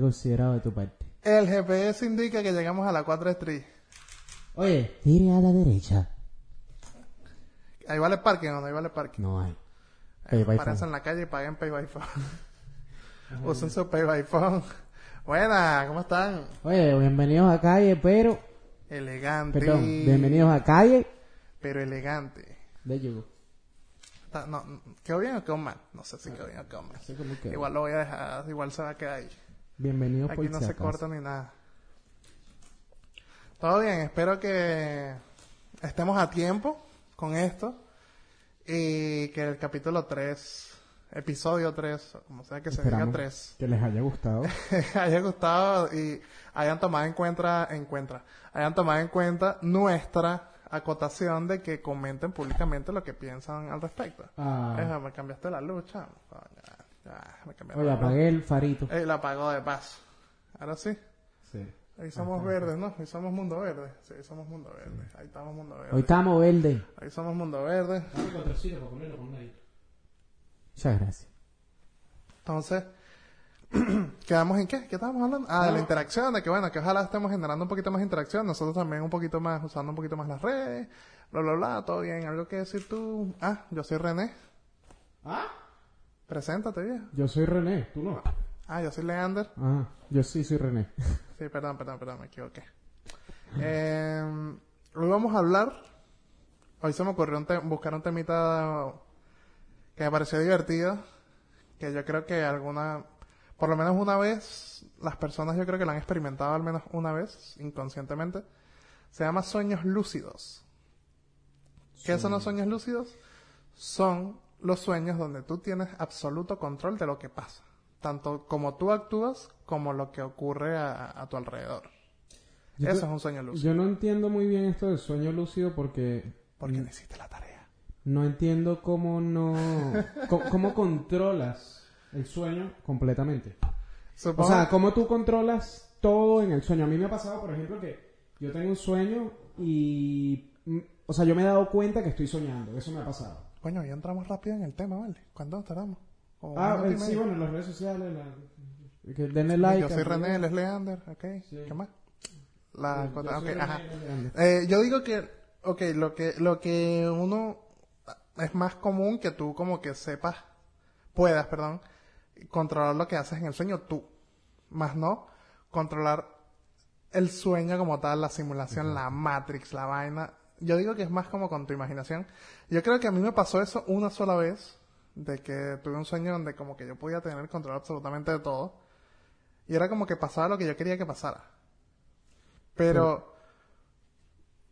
Considerado de tu parte. El GPS indica que llegamos a la 4 Street. Oye, tire a la derecha. Ahí vale parking o no, ahí vale parking. No hay. Eh, en la calle y paguen Pay by Phone. Usen su Pay by Phone. Buena, ¿cómo están? Oye, bienvenidos a calle, pero... Elegante. Perdón, bienvenidos a calle Pero elegante. de. Está- No, ¿Quedó bien o quedó mal? No sé si quedó bien o quedó mal. Igual lo voy a dejar, igual se va a quedar ahí. Bienvenidos por Aquí no si se acaso. corta ni nada. Todo bien, espero que estemos a tiempo con esto y que el capítulo 3, episodio 3, como sea que se diga Esperamos 3, que les haya gustado. haya gustado y hayan tomado en cuenta, en cuenta, hayan tomado en cuenta nuestra acotación de que comenten públicamente lo que piensan al respecto. Ah, Eja, me cambiaste la lucha. Ya, me oye, apagué el farito. Eh, la apagó de paso. Ahora sí. Sí. Ahí somos verdes, ¿no? Ahí somos mundo verde. Sí, somos mundo verde. Ahí estamos mundo Hoy verde. estamos verde. Ahí somos mundo verde. Muchas gracias. Entonces, ¿quedamos en qué? ¿Qué estábamos hablando? Ah, de la interacción, de que bueno, que ojalá estemos generando un poquito más interacción. Nosotros también un poquito más, usando un poquito más las redes. Bla, bla, bla. Todo bien. ¿Algo que decir tú? Ah, yo soy René. Ah, Preséntate, viejo. yo soy René, tú no. Ah, yo soy Leander. Ah, yo sí soy René. Sí, perdón, perdón, perdón, me equivoqué. Eh, hoy vamos a hablar. Hoy se me ocurrió un buscar un temita que me pareció divertido. Que yo creo que alguna, por lo menos una vez, las personas yo creo que lo han experimentado al menos una vez, inconscientemente. Se llama sueños lúcidos. ¿Qué son los sueños lúcidos? Son los sueños donde tú tienes absoluto control de lo que pasa. Tanto como tú actúas como lo que ocurre a, a tu alrededor. Yo Eso te- es un sueño lúcido. Yo no entiendo muy bien esto del sueño lúcido porque Porque no hiciste la tarea. no entiendo cómo no... cómo controlas el sueño completamente. O sea, cómo tú controlas todo en el sueño. A mí me ha pasado, por ejemplo, que yo tengo un sueño y... mm, O sea, yo me he dado cuenta que estoy soñando. Eso me ha pasado. Coño, ya entramos rápido en el tema, ¿vale? ¿Cuánto tardamos? Como Ah, y eh, sí, bueno, en las redes sociales... la- que denle like. Yo soy René, él es Leander, ¿ok? Sí. ¿Qué más? La Yo cosa- soy ok, ajá. Eh, yo digo que, ok, lo que, lo que uno es más común que tú como que sepas, puedas, perdón, controlar lo que haces en el sueño tú, más no controlar el sueño como tal, la simulación, la Matrix, la vaina. Yo digo que es más como con tu imaginación. Yo creo que a mí me pasó eso una sola vez, de que tuve un sueño donde como que yo podía tener el control absolutamente de todo, y era como que pasaba lo que yo quería que pasara. Pero,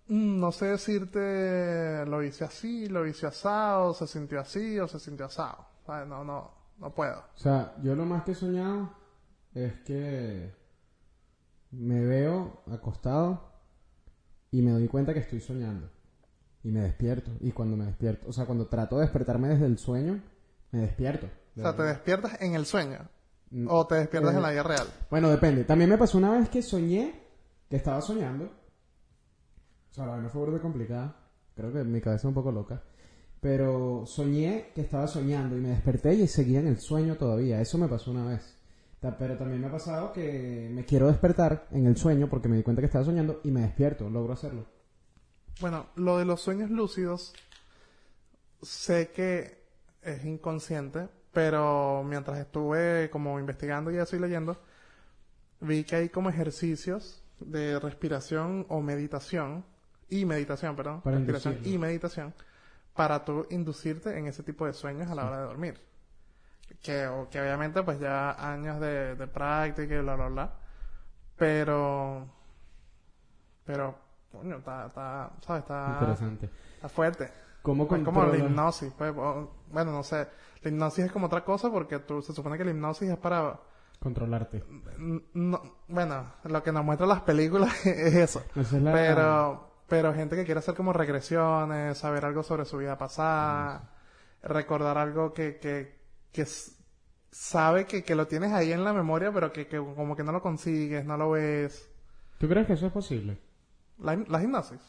mm, no sé decirte, lo hice así, lo hice asado, se sintió así o se sintió asado. ¿Sabes? No, no, no puedo. O sea, yo lo más que he soñado es que me veo acostado y me doy cuenta que estoy soñando. Y me despierto. Y cuando me despierto, o sea, cuando trato de despertarme desde el sueño, me despierto. O sea, te despiertas en el sueño Mm, o te despiertas eh, en la vida real. Bueno, depende. También me pasó una vez que soñé que estaba soñando. O sea, la vaina fue burde complicada. Creo que mi cabeza es un poco loca. Pero soñé que estaba soñando y me desperté y seguía en el sueño todavía. Eso me pasó una vez. Pero también me ha pasado que me quiero despertar en el sueño porque me di cuenta que estaba soñando y me despierto. Logro hacerlo. Bueno, lo de los sueños lúcidos, sé que es inconsciente, pero mientras estuve como investigando y así leyendo, vi que hay como ejercicios de respiración o meditación, y meditación, perdón, Para respiración inducirlo. y meditación, para tú inducirte en ese tipo de sueños a la hora de dormir. Que, o- que obviamente pues ya años de, de práctica y bla, bla, bla, pero, pero, coño, está, está, ¿sabes? Está, Interesante. está fuerte. ¿Cómo Es como la hipnosis, pues, bueno, no sé, la hipnosis es como otra cosa porque tú, se supone que la hipnosis es para, Controlarte. no, bueno, lo que nos muestran las películas es eso, es la- pero, pero gente que quiere hacer como regresiones, saber algo sobre su vida pasada, recordar algo que, que, que sabe que, que lo tienes ahí en la memoria, pero que, que como que no lo consigues, no lo ves. ¿Tú crees que eso es posible? La, la hipnosis.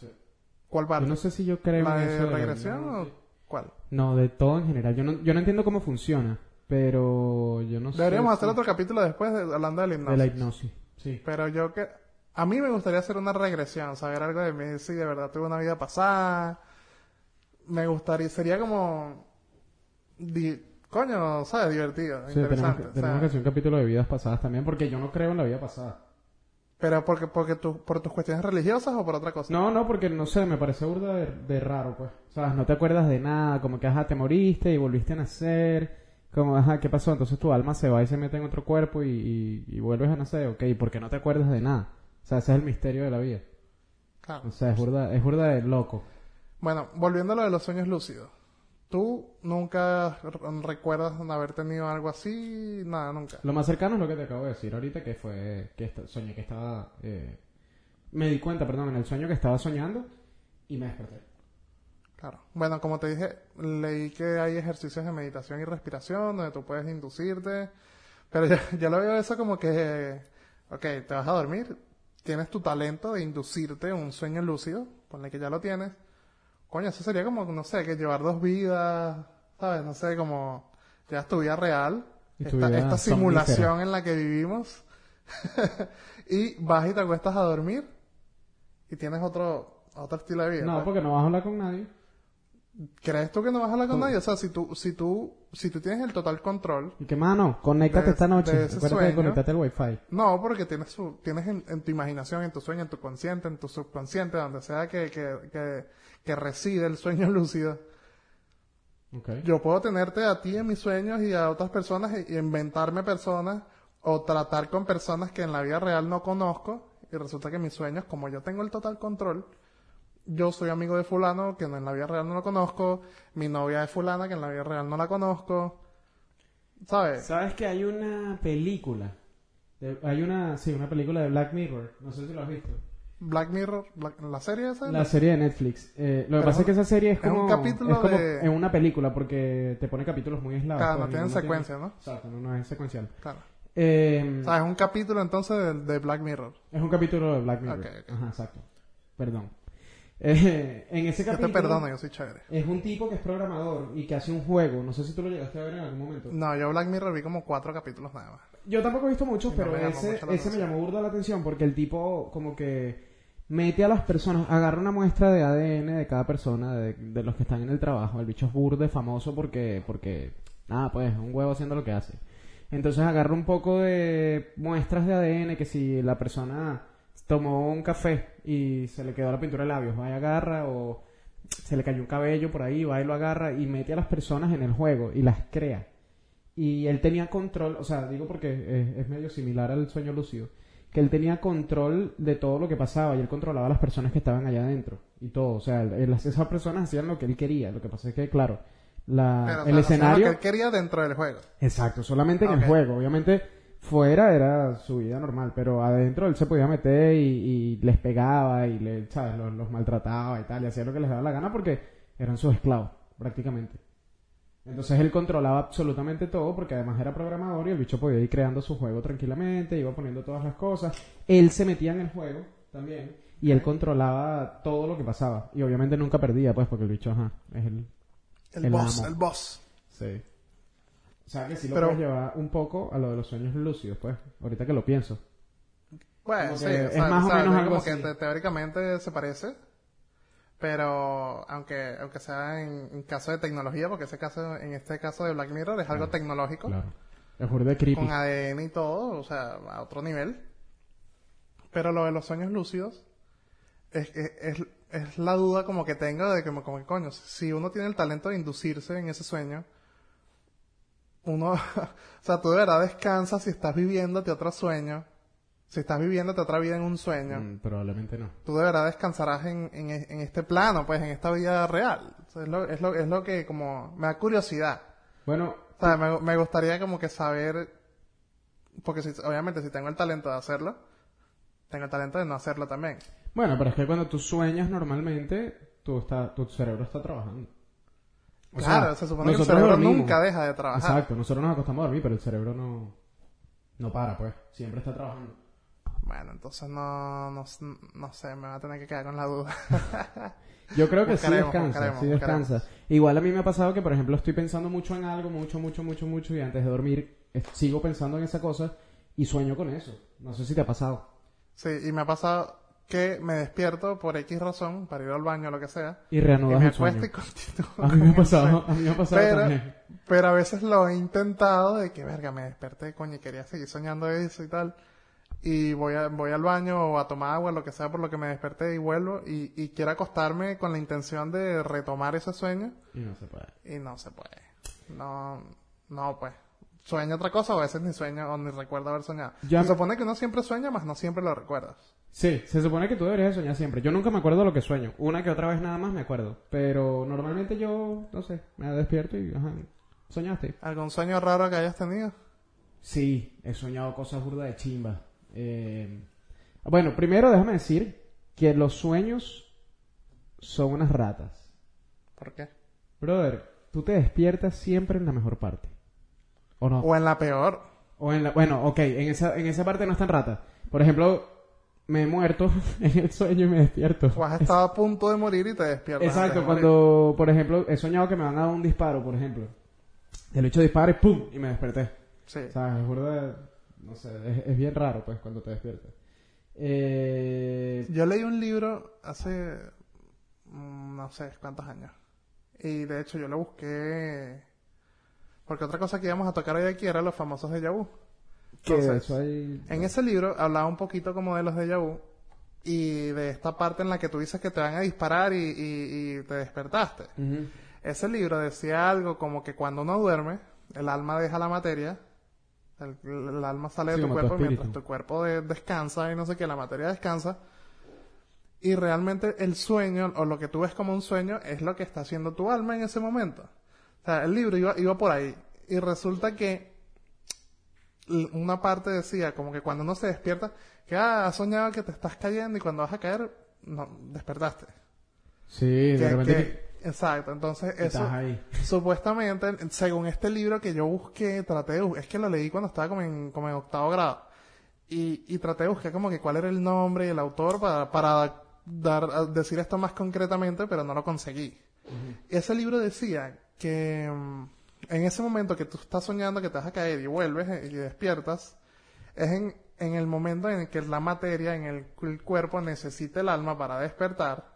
¿Cuál parte? Yo no sé si yo creo ¿La en de eso regresión o cuál? No, de todo en general. Yo no, yo no entiendo cómo funciona. Pero yo no sé. Deberíamos si- hacer otro capítulo después de- hablando de la hipnosis. De la hipnosis. Sí. Pero yo que... A mí me gustaría hacer una regresión, saber algo de mí, si de verdad tuve una vida pasada. Me gustaría, sería como... di- coño, ¿sabes? Divertido, Sí, tenemos, interesante. que, tenemos que hacer un capítulo de vidas pasadas también, porque yo no creo en la vida pasada. Pero porque, porque tú, por tus cuestiones religiosas o por otra cosa. No, no, porque no sé, me parece burda de, de raro, pues. O sea, no te acuerdas de nada, como que, ajá, te moriste y volviste a nacer. Como, ajá, ¿qué pasó? Entonces tu alma se va y se mete en otro cuerpo y, y, y vuelves a nacer, ok, ¿por qué no te acuerdas de nada? O sea, ese es el misterio de la vida. Claro. O sea, es burda, es burda de loco. Bueno, volviendo a lo de los sueños lúcidos. ¿Tú nunca recuerdas haber tenido algo así? Nada, nunca. Lo más cercano es lo que te acabo de decir ahorita, que fue que soñé que estaba... eh, me di cuenta, perdón, en el sueño que estaba soñando y me desperté. Claro. Bueno, como te dije, leí que hay ejercicios de meditación y respiración donde tú puedes inducirte. Pero ya, ya lo veo eso como que, ok, te vas a dormir, tienes tu talento de inducirte un sueño lúcido, ponle que ya lo tienes. Coño, eso sería como, no sé, que llevar dos vidas, ¿sabes? No sé, como llevas tu vida real, tu esta, vida esta simulación en la que vivimos, y vas y te acuestas a dormir y tienes otro, otro estilo de vida. No, pues. porque no vas a hablar con nadie. ¿Crees tú que no vas a hablar con Tú- nadie? O sea, si tú, si tú, si tú tienes el total control, Y que, mano, conéctate De- esta noche. de ese de conectarte al wifi. no, porque tienes su, tienes en, en tu imaginación, en tu sueño, en tu consciente, en tu subconsciente, donde sea que, que, que, que reside el sueño lúcido. Ok. Yo puedo tenerte a ti en mis sueños y a otras personas y, y inventarme personas o tratar con personas que en la vida real no conozco y resulta que mis sueños, como yo tengo el total control, yo soy amigo de fulano que en la vida real no lo conozco, mi novia es fulana que en la vida real no la conozco, ¿sabes? ¿Sabes que hay una película? de- hay una, sí, una película de Black Mirror. No sé si lo has visto. Black Mirror, Black- la serie esa. La serie de Netflix. Eh, lo que pasa es que esa serie es es un como, capítulo es como de- en una película porque te pone capítulos muy aislados. Claro, no tienen secuencia, ¿no? Exacto, no, no es secuencial. Claro. Eh, O sea, es un capítulo entonces de, de Black Mirror. es un capítulo de Black Mirror. Ok, ok. Ajá, exacto. Perdón. Eh, en ese Yo te capítulo perdono, yo soy chévere. es un tipo que es programador y que hace un juego. No sé si tú lo llegaste a ver en algún momento. No, yo Black Mirror vi como cuatro capítulos nada más. Yo tampoco he visto muchos, pero me ese, ese me llamó burda la atención porque el tipo como que mete a las personas, agarra una muestra de ADN de cada persona, de, de los que están en el trabajo. El bicho es burde famoso porque, porque, nada, pues, un huevo haciendo lo que hace. Entonces agarra un poco de muestras de ADN que si la persona tomó un café y se le quedó la pintura de labios, va y agarra o se le cayó un cabello por ahí, va y lo agarra y mete a las personas en el juego y las crea. Y él tenía control, o sea, digo porque es, es medio similar al sueño lúcido, que él tenía control de todo lo que pasaba y él controlaba a las personas que estaban allá adentro y todo. O sea, él- esas personas hacían lo que él quería. Lo que pasa es que, claro, la, Pero, o el sea, escenario... Lo que él quería dentro del juego. Exacto, solamente en el juego. Obviamente, fuera era su vida normal, pero adentro él se podía meter y, y les pegaba y le, ¿sabes? Los, los maltrataba y tal, y hacía lo que les daba la gana porque eran sus esclavos, prácticamente. Entonces él controlaba absolutamente todo porque además era programador y el bicho podía ir creando su juego tranquilamente, iba poniendo todas las cosas. Él se metía en el juego también y él controlaba todo lo que pasaba. Y obviamente nunca perdía, pues, porque el bicho, ajá, es el... El, El boss, amo. el boss. Sí. O sea que sí lo Pero- puedes llevar un poco a lo de los sueños lúcidos, pues, ahorita que lo pienso. Bueno, sí, que o es sea, más o o sea, menos es algo como que te- teóricamente se parece, pero aunque aunque sea en, en caso de tecnología, porque ese caso en este caso de Black Mirror es algo tecnológico, Claro. Es de creepy. con ADN y todo, o sea, a otro nivel. Pero lo de los sueños lúcidos es, es, es, la duda como que tengo de que, como, como que, coño, si uno tiene el talento de inducirse en ese sueño, uno, o sea, tú de verdad descansas si estás viviéndote otro sueño, si estás viviéndote otra vida en un sueño, Mm, probablemente no. tú de verdad descansarás en, en, en este plano, pues en esta vida real. O sea, es, lo, es, lo, es lo que como me da curiosidad. Bueno, O sea, me, me gustaría como que saber, porque si, obviamente si tengo el talento de hacerlo, tengo el talento de no hacerlo también. bueno, pero es que cuando tú sueñas normalmente, tú está, tu cerebro está trabajando. O sea, claro, se supone que el cerebro dormimos. nunca deja de trabajar. Exacto, nosotros nos acostamos a dormir, pero el cerebro no, no para, pues. Siempre está trabajando. Bueno, entonces no, no, no sé, me va a tener que quedar con la duda. Yo creo que sí Buscaremos, descansa, buscaremos, sí buscaremos. descansa. Igual a mí me ha pasado que, por ejemplo, estoy pensando mucho en algo, mucho, mucho, mucho, mucho, y antes de dormir eh, sigo pensando en esa cosa y sueño con eso. No sé si te ha pasado. Sí, y me ha pasado que me despierto por X razón, para ir al baño o lo que sea, Y y reanudas me el sueño. acuesto y continúo. A mí me ha pasado, a mí me ha pasado Pero, también. pero a veces lo he intentado de que, verga, me desperté, coño, y quería seguir soñando eso y tal. Y voy, a, voy al baño o a tomar agua, lo que sea por lo que me desperté y vuelvo. Y, y quiero acostarme con la intención de retomar ese sueño. Y no se puede. Y no se puede. No, no pues. Sueño otra cosa o a veces ni sueño o ni recuerdo haber soñado. Ya- Se supone que uno siempre sueña, más no siempre lo recuerdas. Sí, se supone que tú deberías de soñar siempre. Yo nunca me acuerdo lo que sueño. Una que otra vez nada más me acuerdo. Pero normalmente yo, no sé, me despierto y, ajá, ¿soñaste? ¿Algún sueño raro que hayas tenido? Sí, he soñado cosas burdas de chimba. Eh, bueno, primero déjame decir que los sueños son unas ratas. ¿Por qué? Brother, tú te despiertas siempre en la mejor parte. ¿O no? O en la peor. O en la, bueno, ok, en esa, en esa parte no están ratas. Por ejemplo, me he muerto en el sueño y me despierto. O has estado a punto de morir y te despiertas. Exacto, de cuando, por ejemplo, he soñado que me van a dar un disparo, por ejemplo. El hecho disparo y ¡pum! Y me desperté. Sí. O sea, es burda- no sé, es, es bien raro, pues, cuando te despiertas. Eh, Yo leí un libro hace mm, no sé cuántos años. Y de hecho yo lo busqué porque otra cosa que íbamos a tocar hoy aquí era los famosos de de Entonces, hay... En ese libro hablaba un poquito como de los de vu y de esta parte en la que tú dices que te van a disparar y, y- y te despertaste. Ese libro decía algo como que cuando uno duerme, el alma deja la materia, el, el alma sale de Sí, tu cuerpo mientras tu cuerpo de- descansa y no sé qué, la materia descansa. Y realmente el sueño, o lo que tú ves como un sueño, es lo que está haciendo tu alma en ese momento. O sea, el libro iba, iba por ahí. Y resulta que una parte decía, como que cuando uno se despierta, que ah, has soñado que te estás cayendo y cuando vas a caer, no, despertaste. Sí, de repente que- exacto, entonces eso, estás ahí. supuestamente, según este libro que yo busqué, traté de es que lo leí cuando estaba como en, como en octavo grado, y, y traté de buscar como que cuál era el nombre y el autor para, para dar, decir esto más concretamente, pero no lo conseguí. Ese libro decía que mm, en ese momento que tú estás soñando que te vas a caer y vuelves eh, y despiertas, es en, en el momento en el que la materia, en el, el cuerpo necesita el alma para despertar.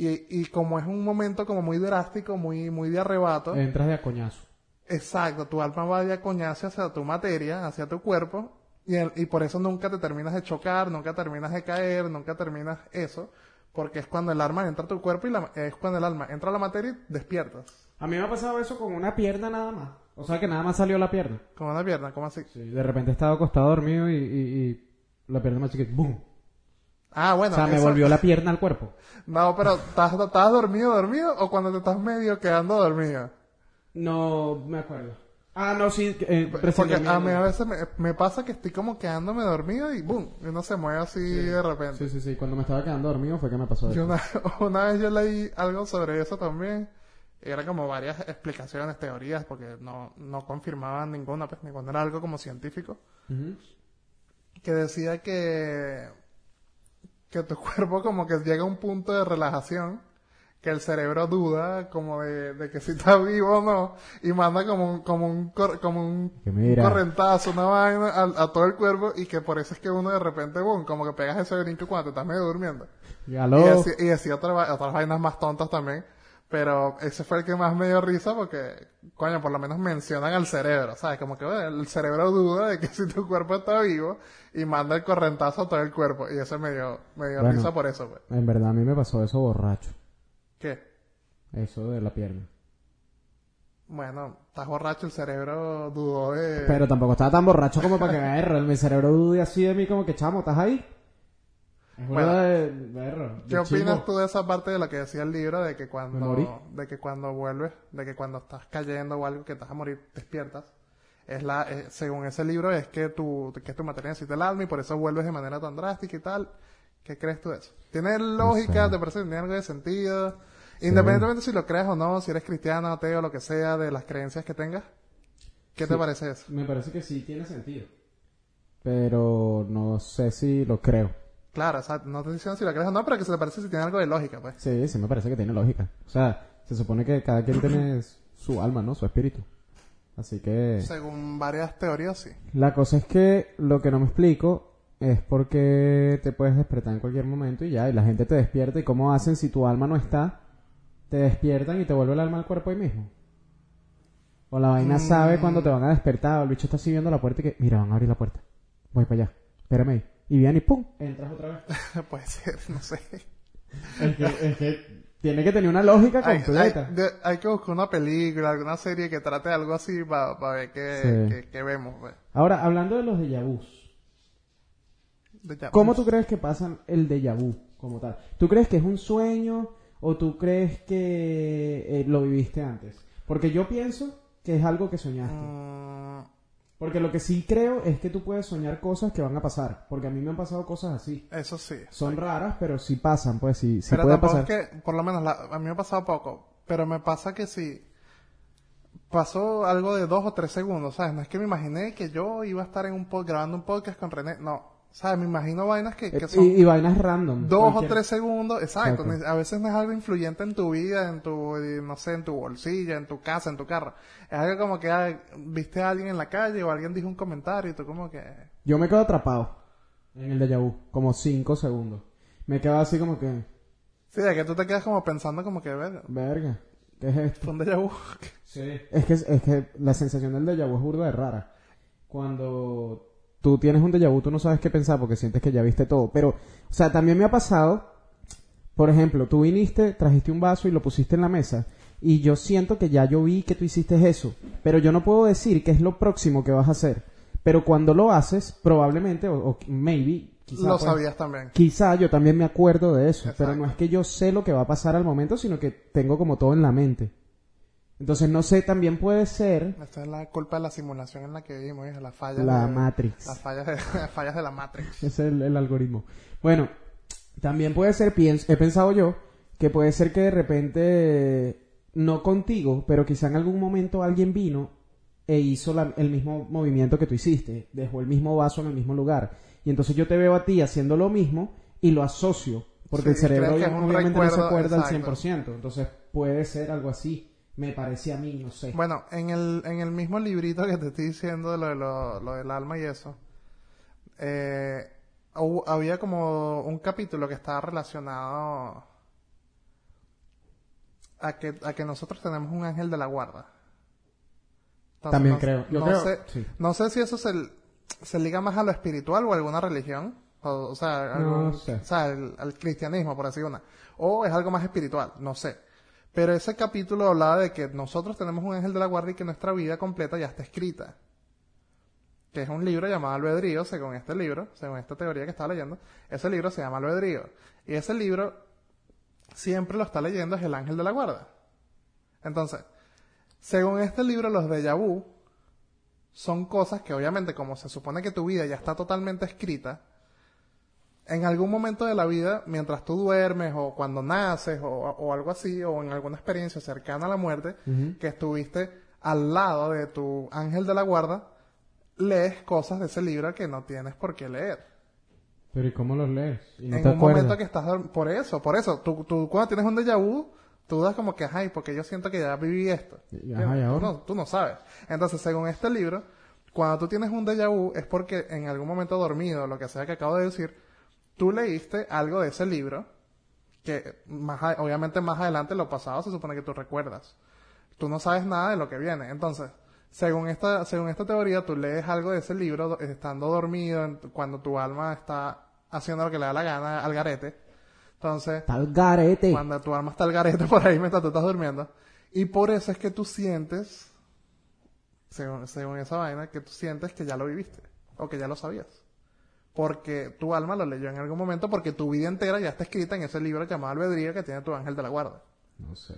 Y, y como es un momento como muy drástico, muy, muy de arrebato, Entras de a coñazo. exacto, tu alma va de coñazo hacia tu materia, hacia tu cuerpo, y, el- y por eso nunca te terminas de chocar, nunca terminas de caer, nunca terminas eso, porque es cuando el alma entra a tu cuerpo y la- es cuando el alma entra a la materia y despiertas. A mí me ha pasado eso con una pierna nada más. O sea, que nada más salió la pierna. Como una pierna, como así. Sí, de repente estaba acostado dormido y, y- y la pierna más chiquita. ¡Bum! Ah, bueno. o sea, me eso- volvió la pierna al cuerpo. No, pero ¿estás, ¿estás dormido, dormido o cuando te estás medio quedando dormido? No me acuerdo. Ah, no, sí. Eh, Porque a mí a veces me, me pasa que estoy como quedándome dormido y ¡boom! Y uno se mueve así de repente. Sí, sí, sí. Cuando me estaba quedando dormido fue que me pasó eso. una, una vez yo leí algo sobre eso también. Era como varias explicaciones, teorías, porque no, no confirmaban ninguna, pues ninguna era algo como científico. Que decía que, que tu cuerpo como que llega a un punto de relajación, que el cerebro duda como de, de que si está vivo o no, y manda como un, como un, como un, correntazo, una vaina a, a todo el cuerpo, y que por eso es que uno de repente, boom, como que pegas ese brinco cuando te estás medio durmiendo. Y decía, y decía otra va- otras vainas más tontas también. Pero ese fue el que más me dio risa porque, coño, por lo menos mencionan al cerebro, ¿sabes? Como que bueno, el cerebro duda de que si tu cuerpo está vivo y manda el correntazo a todo el cuerpo. Y eso me dio, me dio Bueno. risa por eso, pues. En verdad, a mí me pasó eso borracho. ¿Qué? Eso de la pierna. Bueno, estás borracho, el cerebro dudó de... Pero tampoco estaba tan borracho como para que me agarre. Mi cerebro dude así de mí como que, chamo, ¿estás ahí? Es Bueno. de... de ¿Qué opinas tú de esa parte de lo que decía el libro de que ¿Me cuando, de que cuando vuelves, de que cuando estás cayendo o algo que te vas a morir, despiertas? Es la, eh, según ese libro es que tu, que tu materia necesita el alma y por eso vuelves de manera tan drástica y tal. ¿Qué crees tú de eso? ¿Tiene lógica? sé. ¿Te parece que tiene algo de sentido? Independientemente si lo crees o no, si eres cristiano, ateo, lo que sea, de las creencias que tengas. ¿Qué te Sí. parece eso? Me parece que sí tiene sentido. pero no sé si lo creo. Claro, o sea, no te estoy diciendo si lo crees o no, pero que se te parece si tiene algo de lógica, pues. Sí, sí me parece que tiene lógica. O sea, se supone que cada quien tiene su alma, ¿no? Su espíritu. Así que... Según varias teorías, sí. La cosa es que lo que no me explico es por qué te puedes despertar en cualquier momento y ya, y la gente te despierta y cómo hacen si tu alma no está, te despiertan y te vuelve el alma al cuerpo ahí mismo. O la vaina sabe cuando te van a despertar, o el bicho está así viendo la puerta y que, mira, van a abrir la puerta. Voy para allá, espérame ahí. Y viene y ¡pum! Entras otra vez. Puede ser, no sé. Es que, es que tiene que tener una lógica Hay, hay- completa. de- hay que buscar una película, alguna serie que trate algo así para ver qué, Sí. qué- qué vemos, pues. Ahora, hablando de los déjà vus, ¿cómo tú crees que pasan el déjà vu como tal? ¿Tú crees que es un sueño o tú crees que eh, lo viviste antes? Porque yo pienso que es algo que soñaste. Mm, Porque lo que sí creo es que tú puedes soñar cosas que van a pasar. Porque a mí me han pasado cosas así. eso sí. Son raras, pero sí pasan, pues sí, sí pero tampoco pasar. es que, por lo menos, la- a mí me ha pasado poco. Pero me pasa que si pasó algo de dos o tres segundos, ¿sabes? No es que me imaginé que yo iba a estar en un pod, grabando un podcast con René. No, ¿sabes? Me imagino vainas que, que Eh, son y, y vainas random. dos o tres segundos. Exacto. A veces no es algo influyente en tu vida, en tu, eh, no sé, en tu bolsillo, en tu casa, en tu carro. Es algo como que ah, viste a alguien en la calle o alguien dijo un comentario y tú como que... Yo me quedo atrapado en el déjà vu, como cinco segundos. Me quedo así como que, Sí, de que tú te quedas como pensando como que, ver, verga, ¿qué es esto? fue un déjà vu. Es que, es que la sensación del déjà vu es burda de rara. Cuando tú tienes un déjà vu, tú no sabes qué pensar porque sientes que ya viste todo. Pero, o sea, también me ha pasado, por ejemplo, tú viniste, trajiste un vaso y lo pusiste en la mesa. Y yo siento que ya yo vi que tú hiciste eso. Pero yo no puedo decir qué es lo próximo que vas a hacer. Pero cuando lo haces, probablemente, o, o maybe, quizá, Lo pues, sabías también. Quizá yo también me acuerdo de eso, pero no es que yo sé lo que va a pasar al momento, sino que tengo como todo en la mente. Entonces, no sé, también puede ser Esta es la culpa de la simulación en la que vivimos, hija, las fallas la de, Matrix. las fallas de, las fallas de la Matrix. Es el, el algoritmo. Bueno, también puede ser, piens- he pensado yo, que puede ser que de repente, no contigo, pero quizá en algún momento alguien vino e hizo la- el mismo movimiento que tú hiciste, dejó el mismo vaso en el mismo lugar. Y entonces yo te veo a ti haciendo lo mismo y lo asocio, porque el cerebro obviamente no se acuerda al exacto. 100%. Entonces puede ser algo así, me parece a mí, no sé. Bueno, en el, en el mismo librito que te estoy diciendo de lo, de lo, lo del alma y eso, eh, hubo- había como un capítulo que estaba relacionado a que, a que nosotros tenemos un ángel de la guarda. Entonces, También no- creo. Yo no creo- Sé, sí. no sé si eso se, se liga más a lo espiritual o a alguna religión. O, o sea, algún- sé. o sea, el- al cristianismo, por decir una. O es algo más espiritual, no sé. Pero ese capítulo hablaba de que nosotros tenemos un ángel de la guardia y que nuestra vida completa ya está escrita. Que es un libro llamado Albedrío, según este libro, según esta teoría que estaba leyendo. Ese libro se llama Albedrío. Y ese libro siempre lo está leyendo es el ángel de la guarda. Entonces, según este libro, los déjà vu son cosas que obviamente como se supone que tu vida ya está totalmente escrita, en algún momento de la vida, mientras tú duermes o cuando naces o, o algo así, o en alguna experiencia cercana a la muerte, que estuviste al lado de tu ángel de la guarda, lees cosas de ese libro que no tienes por qué leer. Pero ¿y cómo los lees? Y no en te un acuerdas. momento que estás por eso, por eso, tú, tú cuando tienes un déjà vu, tú das como que, ay, porque yo siento que ya viví esto. Y- ajá, ¿y tú, ahora? no, tú no sabes. Entonces, según este libro, cuando tú tienes un déjà vu es porque en algún momento dormido, lo que sea que acabo de decir, tú leíste algo de ese libro que más a- obviamente más adelante lo pasado se supone que tú recuerdas. Tú no sabes nada de lo que viene. Entonces, según esta, según esta teoría, tú lees algo de ese libro do- estando dormido, cuando tu alma está haciendo lo que le da la gana al garete. Entonces, Tal garete. cuando tu alma está al garete por ahí mientras tú estás durmiendo. Y por eso es que tú sientes, según, según esa vaina, que tú sientes que ya lo viviste. O que ya lo sabías. Porque tu alma lo leyó en algún momento porque tu vida entera ya está escrita en ese libro llamado Albedrío que tiene tu ángel de la guarda. No sé.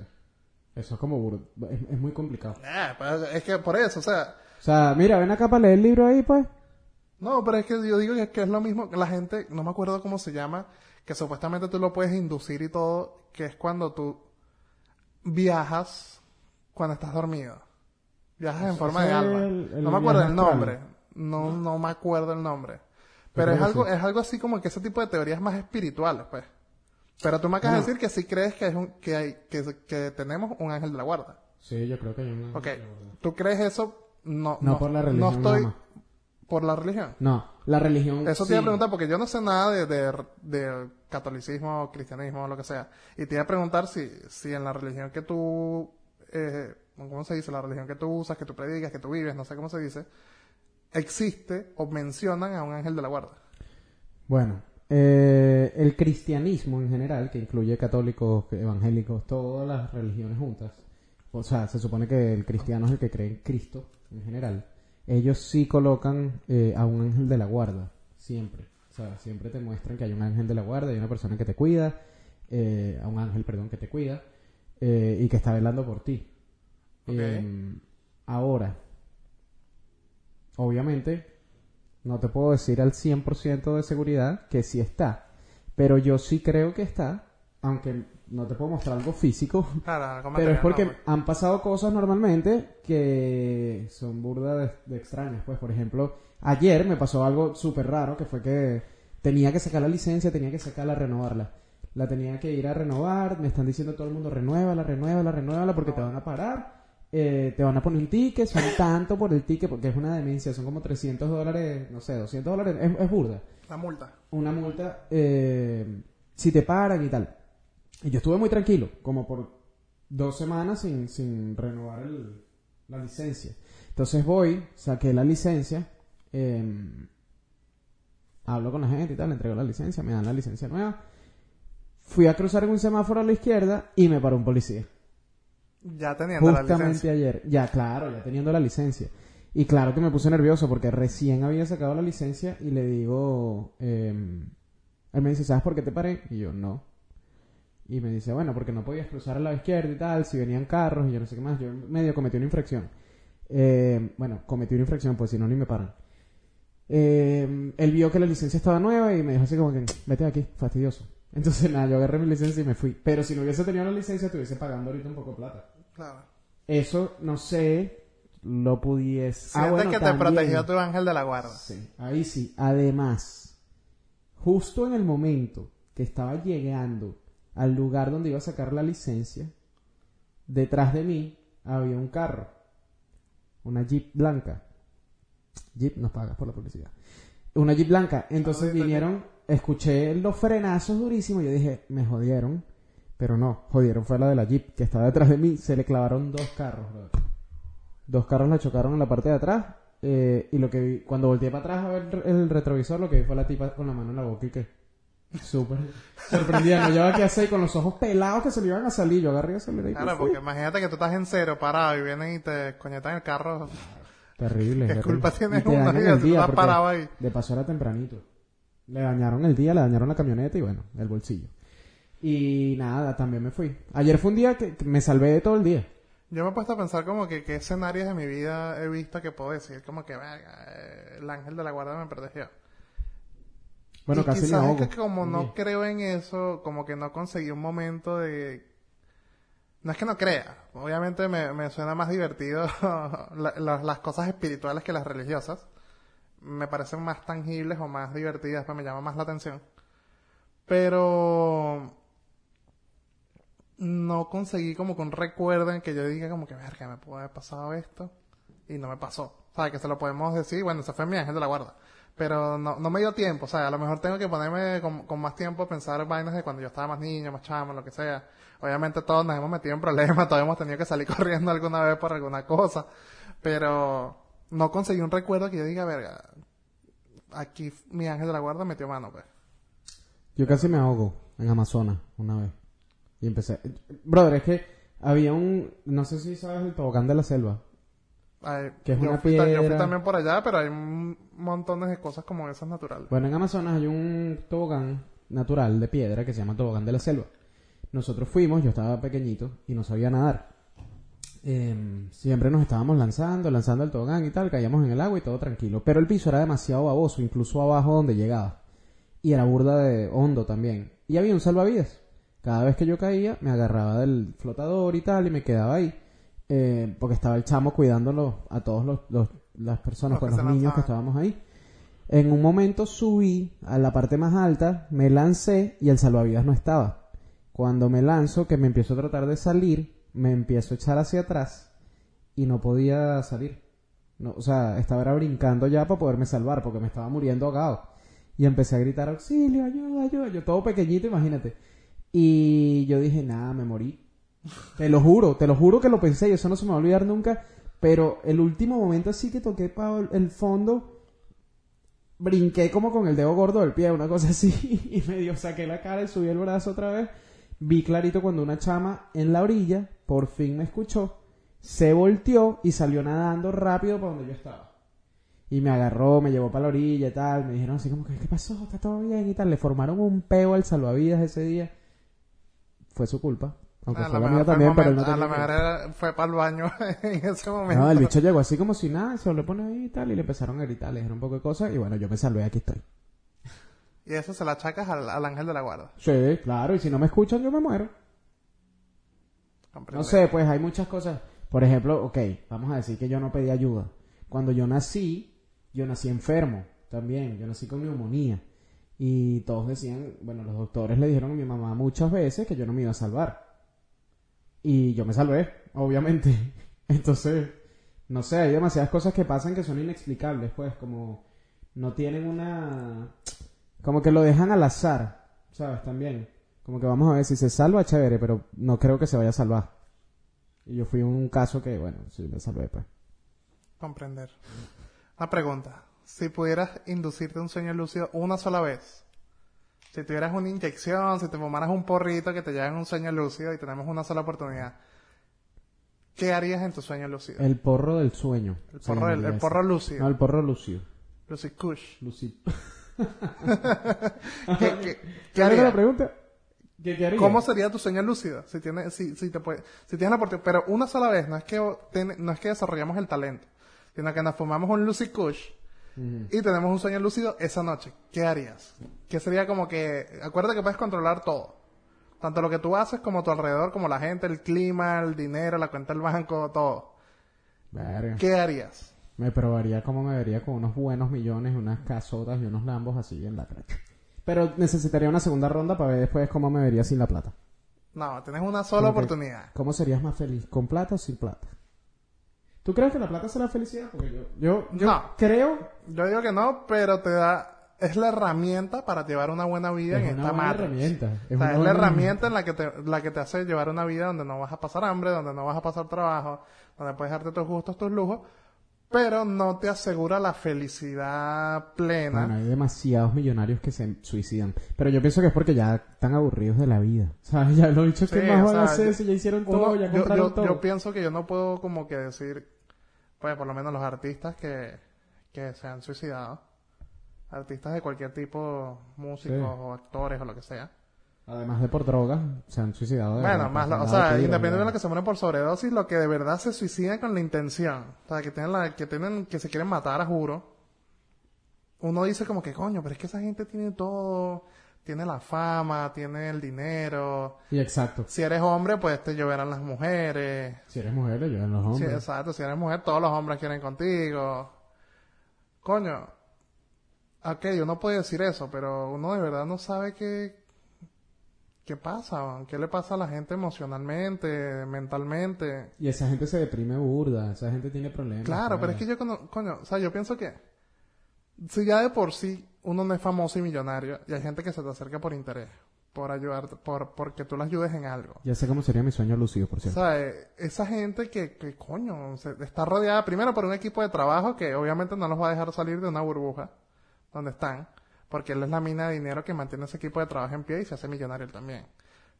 Eso es como es, es muy complicado. Eh, pues, es que por eso, o sea, O sea, mira, ven acá para leer el libro ahí, pues. No, pero es que yo digo que, que es lo mismo que la gente, no me acuerdo cómo se llama, que supuestamente tú lo puedes inducir y todo, que es cuando tú viajas cuando estás dormido. Viajas en forma de es alma. el- el no me acuerdo el nombre. no, no me acuerdo el nombre. Pero es algo, es algo así como que ese tipo de teorías más espirituales, pues. Pero tú me acabas de No. decir que sí crees que es un, que hay, que, que tenemos un ángel de la guarda. Sí, yo creo que hay una... Ok. ¿Tú crees eso? No, No, por la religión No estoy nada más. por la religión. No, la religión... Eso te sí. iba a preguntar porque yo no sé nada de, de, de catolicismo, cristianismo, lo que sea. Y te iba a preguntar si, si en la religión que tú, eh, ¿cómo se dice? La religión que tú usas, que tú predicas, que tú vives, no sé cómo se dice, existe o mencionan a un ángel de la guarda. Bueno, eh, el cristianismo en general, que incluye católicos, evangélicos, todas las religiones juntas, o sea, se supone que el cristiano es el que cree en Cristo en general, ellos sí colocan eh, a un ángel de la guarda, siempre. O sea, siempre te muestran que hay un ángel de la guarda, hay una persona que te cuida, eh, a un ángel, perdón, que te cuida, y que está velando por ti. Ok. Eh, ahora, obviamente, no te puedo decir al 100% de seguridad que sí está, pero yo sí creo que está, aunque no te puedo mostrar algo físico, Claro, pero es porque no, pues. han pasado cosas normalmente que son burda de, de extrañas. Pues, por ejemplo, ayer me pasó algo súper raro, que fue que tenía que sacar la licencia, tenía que sacarla, renovarla. La tenía que ir a renovar, me están diciendo todo el mundo, renuévala, renuévala, renuévala, porque te van a parar, eh, te van a poner un ticket, son tanto por el ticket, porque es una demencia, son como 300 dólares, no sé, 200 dólares, es, es burda La multa. una multa eh, si te paran y tal. Y yo estuve muy tranquilo, como por dos semanas sin, sin renovar el- la licencia. Entonces voy, saqué la licencia, eh, hablo con la gente y tal, le entrego la licencia, me dan la licencia nueva. Fui a cruzar en un semáforo a la izquierda y me paró un policía. Ya teniendo la Justamente licencia. ayer. Ya, claro, ya teniendo la licencia. Y claro que me puse nervioso porque recién había sacado la licencia y le digo, eh, él me dice, ¿sabes por qué te paré? Y yo, no. Y me dice, bueno, porque no podías cruzar a la izquierda y tal, si venían carros y yo no sé qué más. Yo medio cometí una infracción. Eh, bueno, cometí una infracción, pues si no, ni me paran. Eh, él vio que la licencia estaba nueva y me dijo así como que, vete de aquí, fastidioso. Entonces, nada, yo agarré mi licencia y me fui. Pero si no hubiese tenido la licencia, estuviese pagando ahorita un poco de plata. Claro. Eso, no sé, lo pudiese... Ah, Sientes bueno, que te también. protegió tu ángel de la guarda. Sí, ahí sí. Además, justo en el momento que estaba llegando al lugar donde iba a sacar la licencia, detrás de mí había un carro, una Jeep blanca. Jeep nos paga por la publicidad. Una Jeep blanca. Entonces vinieron, escuché los frenazos durísimos. Yo dije, me jodieron. Pero no, jodieron fue la de la Jeep que estaba detrás de mí. Se le clavaron dos carros. Dos carros la chocaron en la parte de atrás. eh, y lo que vi, cuando volteé para atrás a ver el retrovisor, lo que vi fue la tipa con la mano en la boca y que. Súper sorprendida. Me llevaba que hacer con los ojos pelados que se le iban a salir. Yo agarré y aceleré y Claro, porque imagínate que tú estás en cero parado y vienen y te coñetan el carro. Terrible. ¿Qué terrible. culpa tienes Y te uno el Si tú día estás parado ahí. De paso era tempranito. Le dañaron el día, le dañaron la camioneta y bueno, el bolsillo. Y nada, también me fui. Ayer fue un día que me salvé de todo el día. Yo me he puesto a pensar como que qué escenarios de mi vida he visto que puedo decir como que eh, el ángel de la guarda me protegió. Bueno, y casi quizás es que como no Sí. creo en eso, como que no conseguí un momento de... No es que no crea, obviamente me, me suena más divertido la- la- las cosas espirituales que las religiosas. Me parecen más tangibles o más divertidas, pues me llama más la atención. Pero no conseguí como que un recuerdo en que yo diga como que, verga, me pudo haber pasado esto y no me pasó. O sea, que se lo podemos decir, bueno, ese fue mi ángel de la guarda. Pero no, no me dio tiempo, o sea, a lo mejor tengo que ponerme con, con más tiempo a pensar vainas de cuando yo estaba más niño, más chamo, lo que sea. Obviamente todos nos hemos metido en problemas, todos hemos tenido que salir corriendo alguna vez por alguna cosa, pero no conseguí un recuerdo que yo diga, verga, aquí mi ángel de la guarda metió mano, pues. Yo casi me ahogo en Amazonas una vez. Y empecé. Brother, es que había un. No sé si sabes el tobogán de la selva. Ay, Que es yo, una fui, ta- yo fui piedra. también por allá, pero hay un montones de cosas como esas naturales. Bueno, en Amazonas hay un tobogán natural de piedra que se llama tobogán de la selva. Nosotros fuimos, yo estaba pequeñito y no sabía nadar. Eh, siempre nos estábamos lanzando, lanzando el tobogán y tal, caíamos en el agua y todo tranquilo. Pero el piso era demasiado baboso, incluso abajo donde llegaba. Y era burda de hondo también. Y había un salvavidas. Cada vez que yo caía, me agarraba del flotador y tal, y me quedaba ahí. eh, porque estaba el chamo cuidándolo a todos los, los las personas, Los pues que los se niños que estábamos ahí. En un momento subí a la parte más alta, me lancé y el salvavidas no estaba. Cuando me lanzo, que me empiezo a tratar de salir, me empiezo a echar hacia atrás y no podía salir. No, o sea, estaba brincando ya para poderme salvar porque me estaba muriendo ahogado. Y empecé a gritar auxilio, ayuda, ayuda. Yo todo pequeñito, imagínate. Y yo dije, nada, me morí. Te lo juro, te lo juro que lo pensé y eso no se me va a olvidar nunca. Pero el último momento así que toqué para el fondo, brinqué como con el dedo gordo del pie, una cosa así, y medio saqué la cara y subí el brazo otra vez. Vi clarito cuando una chama en la orilla por fin me escuchó, se volteó y salió nadando rápido para donde yo estaba. Y me agarró, me llevó para la orilla y tal. Me dijeron así como que, ¿qué pasó? ¿Está todo bien? Y tal. Le formaron un peo al salvavidas ese día. Fue su culpa. Aunque A fue lo la mía fue también, pero él no a tenía lo mejor fue para el baño en ese momento. No, el bicho llegó así como si nada, se lo pone ahí y tal, y le empezaron a gritar, le dijeron un poco de cosas, y bueno, yo me salvé, aquí estoy. Y eso se la achacas al, al ángel de la guarda. Sí, claro, y si no me escuchan, yo me muero. No sé, pues hay muchas cosas. Por ejemplo, ok, vamos a decir que yo no pedí ayuda. Cuando yo nací, yo nací enfermo también, yo nací con neumonía. Y todos decían, bueno, los doctores le dijeron a mi mamá muchas veces que yo no me iba a salvar. Y yo me salvé, obviamente. Entonces, no sé, hay demasiadas cosas que pasan que son inexplicables, pues, como no tienen una... Como que lo dejan al azar, ¿sabes? También. Como que vamos a ver si se salva, chévere, pero no creo que se vaya a salvar. Y yo fui un caso que, bueno, sí, me salvé, pues. Comprender. Una pregunta. Si pudieras inducirte un sueño lúcido una sola vez, si tuvieras una inyección, si te fumaras un porrito que te lleven un sueño lúcido y tenemos una sola oportunidad, ¿qué harías en tu sueño lúcido? El porro del sueño. El porro, el, el porro lúcido. No, el porro lucio. Lucid Kush. Luci... ¿Qué, qué, qué ¿Qué haría la harías? pregunta? ¿Qué, qué haría? ¿Cómo sería tu sueño lúcido? Si tienes, si, si te puede, si tienes la oportunidad, pero una sola vez, no es que, ten- no es que desarrollamos el talento, sino que nos fumamos un Lucid Kush y tenemos un sueño lúcido esa noche. ¿Qué harías? ¿Qué sería como que, acuérdate que puedes controlar todo. Tanto lo que tú haces como tu alrededor, como la gente, el clima, el dinero, la cuenta del banco, todo. ¿Qué harías? Me probaría cómo me vería con unos buenos millones, unas casotas y unos lambos así en la tracha. Pero necesitaría una segunda ronda para ver después cómo me vería sin la plata. No, tienes una sola oportunidad. ¿Cómo serías más feliz? ¿Con plata o sin plata? ¿Tú crees que la plata será felicidad? Porque yo, yo, yo No. creo Yo digo que no, pero te da, es la herramienta para llevar una buena vida es en una esta buena herramienta. O Es, sea, una es la herramienta en la que, te, la que te hace llevar una vida donde no vas a pasar hambre, donde no vas a pasar trabajo, donde puedes darte tus gustos, tus lujos, pero no te asegura la felicidad plena. Bueno, hay demasiados millonarios que se suicidan. Pero yo pienso que es porque ya están aburridos de la vida. ¿Sabes? Ya lo he dicho que Sí, más o van a sea, hacer yo- si ya hicieron Uno- todo, ya yo, compraron yo- todo. yo pienso que yo no puedo como que decir, pues por lo menos los artistas que, que se han suicidado, artistas de cualquier tipo, músicos Sí. o actores o lo que sea. Además de por drogas, se han suicidado. de Bueno, verdad, más, lo- o sea, independientemente de lo que se mueren por sobredosis, lo que de verdad se suicidan con la intención, o sea, que tienen la, que tienen, que se quieren matar, a juro. Uno dice como que coño, pero es que esa gente tiene todo, tiene la fama, tiene el dinero. Y exacto. Si eres hombre, pues te lloverán las mujeres. Si eres mujer, le llevan los Sí, hombres. exacto, si eres mujer, todos los hombres quieren contigo. Coño, ok, uno puede decir eso, pero uno de verdad no sabe qué, qué pasa, qué le pasa a la gente emocionalmente, mentalmente. Y esa gente se deprime burda, esa gente tiene problemas. Claro, pero es que yo, cono- coño, o sea, yo pienso que si ya de por sí uno no es famoso y millonario, y hay gente que se te acerca por interés, por ayudarte, por, porque tú le ayudes en algo. Ya sé cómo sería mi sueño lúcido, por O cierto. sea, eh, esa gente que, que coño, se- está rodeada primero por un equipo de trabajo que obviamente no los va a dejar salir de una burbuja donde están, porque él es la mina de dinero que mantiene ese equipo de trabajo en pie y se hace millonario él también.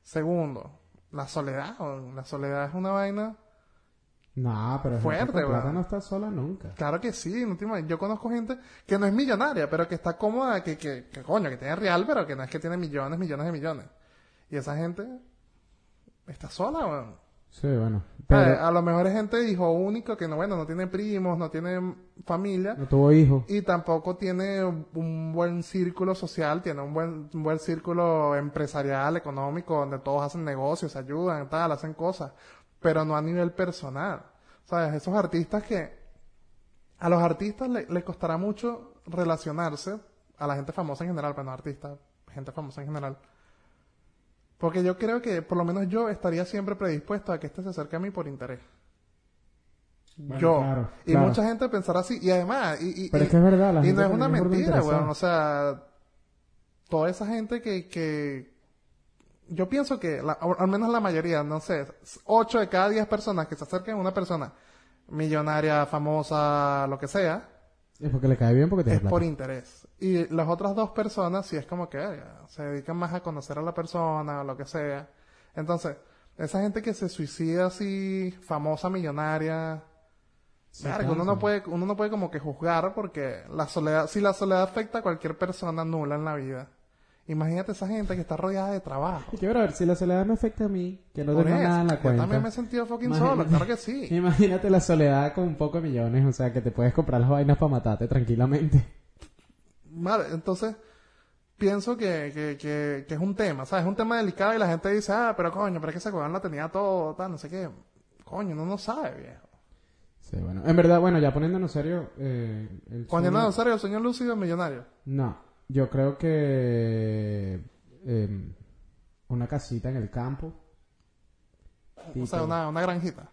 Segundo, la soledad, la soledad es una vaina, No, pero Fuerte, plata no está sola nunca. claro que sí, no te imaginas. yo conozco gente que no es millonaria, pero que está cómoda, que, que, que coño, que tiene real, pero que no es que tiene millones, millones de millones. Y esa gente está sola, weón. Sí, bueno. Pero a lo mejor es gente hijo único que no, bueno, no tiene primos, no tiene familia no tuvo hijos. y tampoco tiene un buen círculo social, tiene un buen, un buen círculo empresarial, económico, donde todos hacen negocios, ayudan, tal, hacen cosas, pero no a nivel personal. ¿Sabes? Esos artistas que a los artistas le, le costará mucho relacionarse, a la gente famosa en general, pero no artistas, gente famosa en general. Porque yo creo que, por lo menos yo, estaría siempre predispuesto a que este se acerque a mí por interés. Bueno, yo. claro, y claro. mucha gente pensará así. Y además, y, y- Pero y- es que es verdad, la y gente no es una mentira, weón. O sea, toda esa gente que, que yo pienso que, la- al menos la mayoría, no sé, 8 de cada 10 personas que se acerquen a una persona millonaria, famosa, lo que sea, Es porque le cae bien porque es plata. por interés. Y las otras dos personas, sí es como que se dedican más a conocer a la persona o lo que sea. Entonces, esa gente que se suicida así, famosa, millonaria, Sí, verga, claro, uno no puede, uno no puede como que juzgar porque la soledad, si la soledad afecta a cualquier persona nula en la vida, imagínate esa gente que está rodeada de trabajo. Y que, ver, si la soledad me afecta a mí, que no Por tengo eso, nada en la yo cuenta. también me he sentido fucking Imagínate. solo, claro que sí. Imagínate la soledad con un poco de millones, o sea, que te puedes comprar las vainas para matarte tranquilamente. Vale, entonces pienso que, que, que, que es un tema, ¿sabes? Es un tema delicado y la gente dice, ah, pero coño, pero es que ese weón la tenía todo, tal, no sé qué. Coño, uno no sabe, viejo. Sí, bueno. En verdad, bueno, ya poniéndonos serio, eh, el no, en serio, el sueño lúcido es millonario. No, yo creo que em, una casita en el campo. O sea, una, una granjita.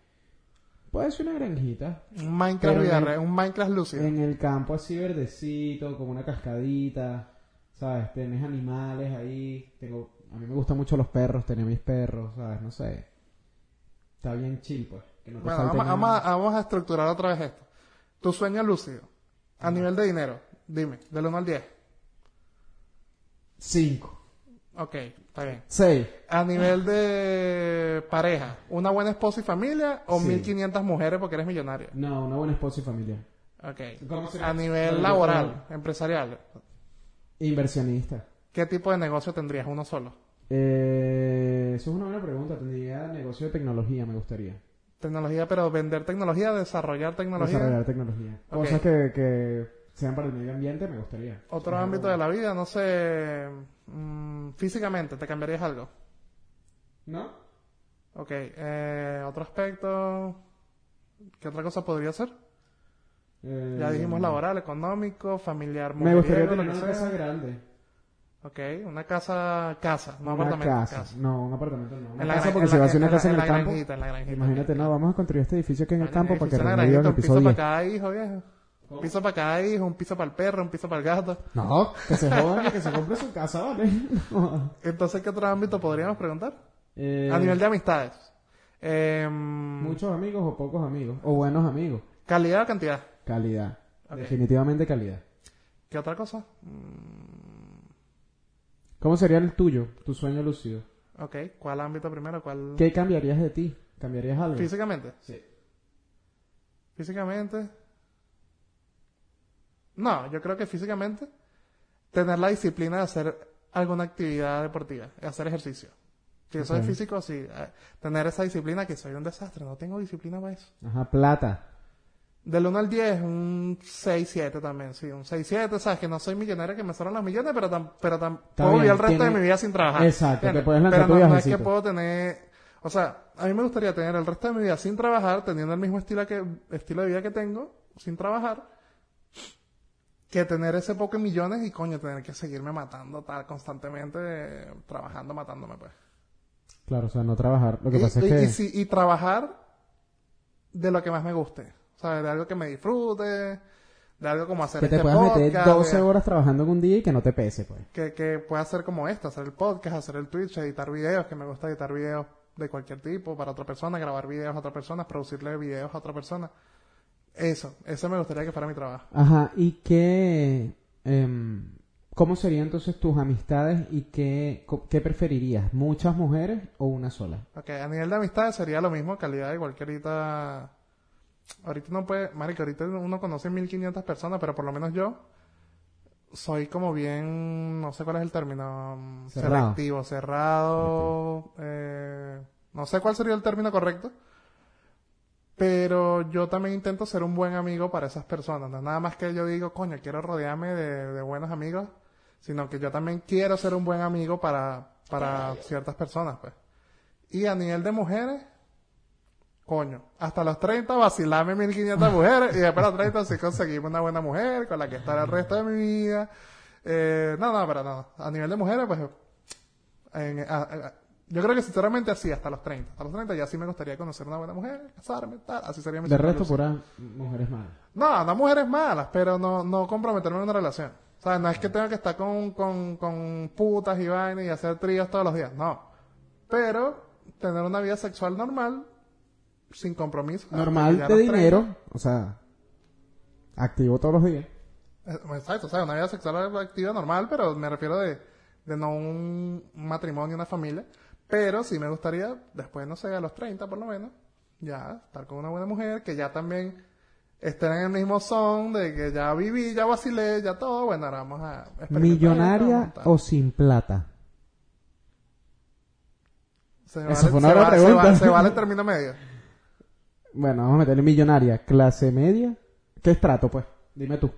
Puede ser una granjita. Un Minecraft un Minecraft lúcido. En el campo así verdecito, como una cascadita, ¿sabes? Tienes animales ahí. Tengo, a mí me gustan mucho los perros, tener mis perros, ¿sabes? No sé. Está bien chill, pues. Que no te Bueno, vamos, vamos a, vamos a estructurar otra vez esto. Tu sueño lúcido, a nivel de dinero, dime, del 1 al 10. Cinco. Ok, está bien. Seis. A nivel de pareja, ¿una buena esposa y familia o Sí. 1500 mujeres porque eres millonario? No, una buena esposa y familia. Ok. ¿Cómo sería? A nivel laboral, empresarial, Inversionista. ¿qué tipo de negocio tendrías? ¿Uno solo? Eh, eso es una buena pregunta. Tendría negocio de tecnología, me gustaría. Tecnología, pero vender tecnología, desarrollar tecnología. Desarrollar tecnología. Ok. Cosas que, que sean para el medio ambiente, me gustaría. Otro Ajá. ámbito de la vida, no sé, mm, físicamente, ¿te cambiarías algo? ¿No? Ok, eh, otro aspecto, ¿qué otra cosa podría ser? Eh, Ya dijimos laboral, económico, familiar, Me gustaría tener una casa grande. Ok, una casa, casa, no una apartamento, casa. casa. No, un apartamento no. Una En la casa gran- porque en la- va a ser una casa en, en el campo. granjita, en la granjita. Imagínate, no, vamos a construir este edificio aquí en el campo para que en el piso episodio para 10. cada hijo, viejo. Un piso para cada hijo, un piso para el perro, un piso para el gato. No, que se jodan y que se compre su casa, ¿vale? Entonces, ¿qué otro ámbito podríamos preguntar? Eh, A nivel de amistades. Em, Muchos amigos o pocos amigos. O buenos amigos. ¿Calidad o cantidad? Calidad. Definitivamente calidad. ¿Qué otra cosa? ¿Cómo sería el tuyo, tu sueño lúcido? Ok, ¿cuál ámbito primero? ¿Cuál? ¿Qué cambiarías de ti? ¿Cambiarías algo? Físicamente. Sí. Físicamente. No, yo creo que físicamente tener la disciplina de hacer alguna actividad deportiva, hacer ejercicio. Si eso Ok. es físico, sí. eh, Tener esa disciplina que soy un desastre, no tengo disciplina para eso. Ajá, plata. Del 1 al 10, un 6-7 también, sí, un 6-7, sabes que no soy millonario que me sobran los millones, pero, tam- pero tam- puedo bien, vivir el resto tiene- de mi vida sin trabajar. Exacto, te puedes pero no, no es que puedo tener, o sea, a mí me gustaría tener el resto de mi vida sin trabajar, teniendo el mismo estilo, que, estilo de vida que tengo, sin trabajar, que tener ese poco de millones y coño, tener que seguirme matando tal constantemente, eh, trabajando, matándome pues. Claro, o sea, no trabajar. Lo que y, pasa y- es que... y si- y trabajar de lo que más me guste. ¿Sabes? De algo que me disfrute, de algo como hacer que te este puedas meter podcast, 12 de- horas trabajando en un día y que no te pese, pues. que, que pueda hacer como esto, hacer el podcast, hacer el Twitch, editar videos, que me gusta editar videos de cualquier tipo para otra persona, grabar videos a otra persona, producirle videos a otra persona. Eso, eso me gustaría que fuera mi trabajo. Ajá, ¿y qué... em, ¿Cómo serían entonces tus amistades y qué, qué preferirías? ¿Muchas mujeres o una sola? Ok, a nivel de amistades sería lo mismo, calidad igual que ahorita... Ahorita no puede... Marico, ahorita uno conoce 1500 personas, pero por lo menos yo soy como bien... No sé cuál es el término. mm, Cerrado. Selectivo, cerrado... eh, no sé cuál sería el término correcto. Pero yo también intento ser un buen amigo para esas personas. No nada más que yo digo, coño, quiero rodearme de, de buenos amigos, sino que yo también quiero ser un buen amigo para, para ciertas personas, pues. Y a nivel de mujeres, coño, hasta los 30 vacilarme 1500 mujeres y después a los 30 sí conseguimos una buena mujer con la que estar el resto de mi vida. Eh, no, no, pero no. A nivel de mujeres, pues, en- a- a- yo creo que sinceramente así, hasta los 30. Hasta los 30 ya sí me gustaría conocer una buena mujer, casarme, tal. Así sería mi De resto, puras mujeres malas. No, no mujeres malas, pero no, no comprometerme en una relación. O sea, no es que tenga que estar con, con, con putas y vainas y hacer tríos todos los días, no. Pero tener una vida sexual normal, sin compromiso. Normal de dinero, o sea, activo todos los días. 30, eh, exacto, o sea, una vida sexual activa normal, pero me refiero de, de no un matrimonio, una familia. Pero sí me gustaría, después, no sé, a los 30 por lo menos, ya estar con una buena mujer que ya también estén en el mismo son de que ya viví, ya vacilé, ya todo. Bueno, ahora vamos a ¿Millonaria o sin plata? Se fue una se va- se pregunta. va- se vale término medio. Bueno, vamos a meterle millonaria, clase media. ¿Qué estrato, pues? Dime tú.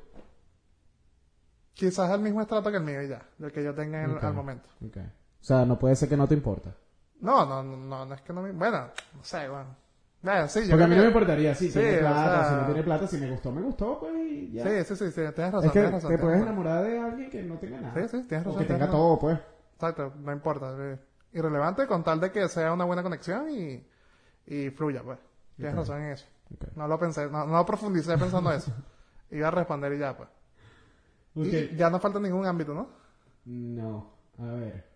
Quizás el mismo estrato que el mío y ya, el que yo tenga en- Ok. al momento. Ok. O sea, no puede ser que no te importa. No, no, no, no, no es que no me... Bueno, no sé, bueno. Bueno, sí, yo Porque a mí no me importaría si Sí, tiene o plata, sea- si no tiene plata, si me gustó, me gustó, pues y ya. Sí, sí, sí, sí, tienes razón, es que tienes razón. te puedes razón. enamorar de alguien que no tenga nada. Sí, sí, tienes O razón. que tenga razón. todo, pues. Exacto, no importa. Irrelevante con tal de que sea una buena conexión y, y fluya, pues. Tienes razón en eso. No lo pensé, no, no profundicé pensando eso. Iba a responder y ya, pues. Y ya no falta ningún ámbito, ¿no? No, a ver.